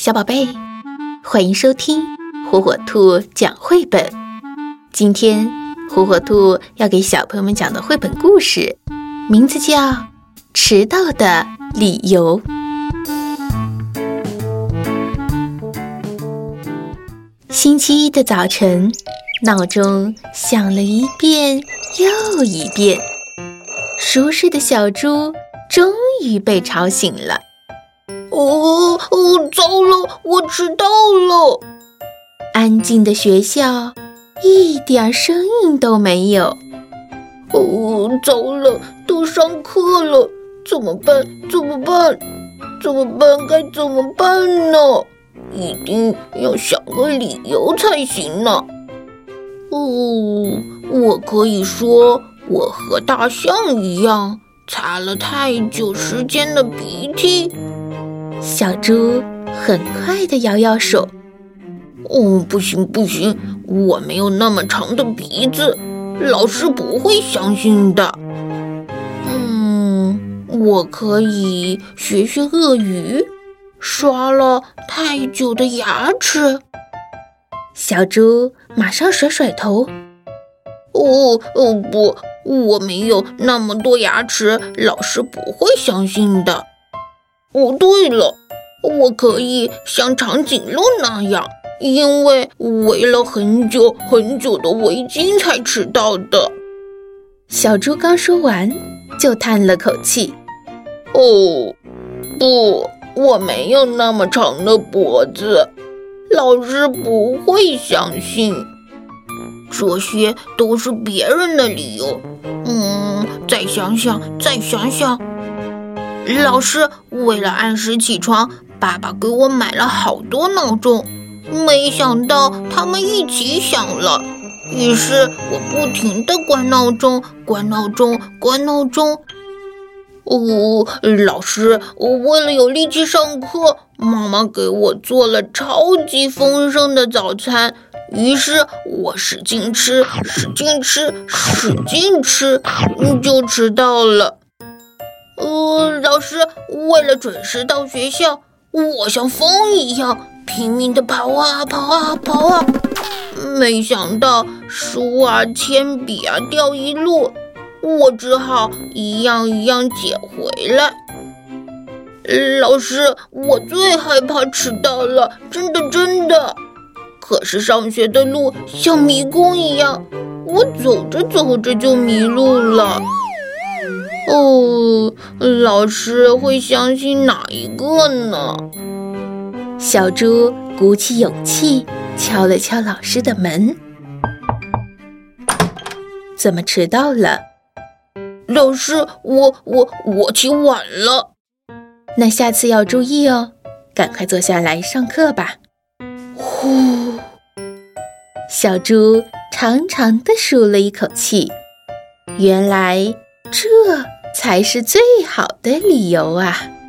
小宝贝，欢迎收听火火兔讲绘本。今天火火兔要给小朋友们讲的绘本故事，名字叫《迟到的理由》。星期一的早晨，闹钟响了一遍又一遍，熟睡的小猪终于被吵醒了。哦哦，糟了，我迟到了！安静的学校，一点声音都没有。哦，糟了，都上课了，怎么办？怎么办？怎么办？该怎么办呢？一定要想个理由才行呢。哦，我可以说我和大象一样，擦了太久时间的鼻涕。小猪很快的摇摇手，哦，不行不行，我没有那么长的鼻子，老师不会相信的。嗯，我可以学学鳄鱼，刷了太久的牙齿。小猪马上甩甩头，哦哦不，我没有那么多牙齿，老师不会相信的。哦，对了，我可以像长颈鹿那样，因为围了很久很久的围巾才迟到的。小猪刚说完，就叹了口气：“哦，不，我没有那么长的脖子，老师不会相信。这些都是别人的理由。嗯，再想想，再想想。”老师为了按时起床，爸爸给我买了好多闹钟，没想到他们一起响了，于是我不停地关闹钟，关闹钟，关闹钟。哦，老师，我为了有力气上课，妈妈给我做了超级丰盛的早餐，于是我使劲吃，使劲吃，使劲吃，就迟到了。呃，老师，为了准时到学校，我像风一样拼命地跑啊跑啊跑啊，没想到书啊、铅笔啊掉一路，我只好一样一样捡回来。老师，我最害怕迟到了，真的真的。可是上学的路像迷宫一样，我走着走着就迷路了。哦，老师会相信哪一个呢？小猪鼓起勇气敲了敲老师的门。怎么迟到了？老师，我我我起晚了。那下次要注意哦，赶快坐下来上课吧。呼，小猪长长的舒了一口气。原来这。才是最好的理由啊！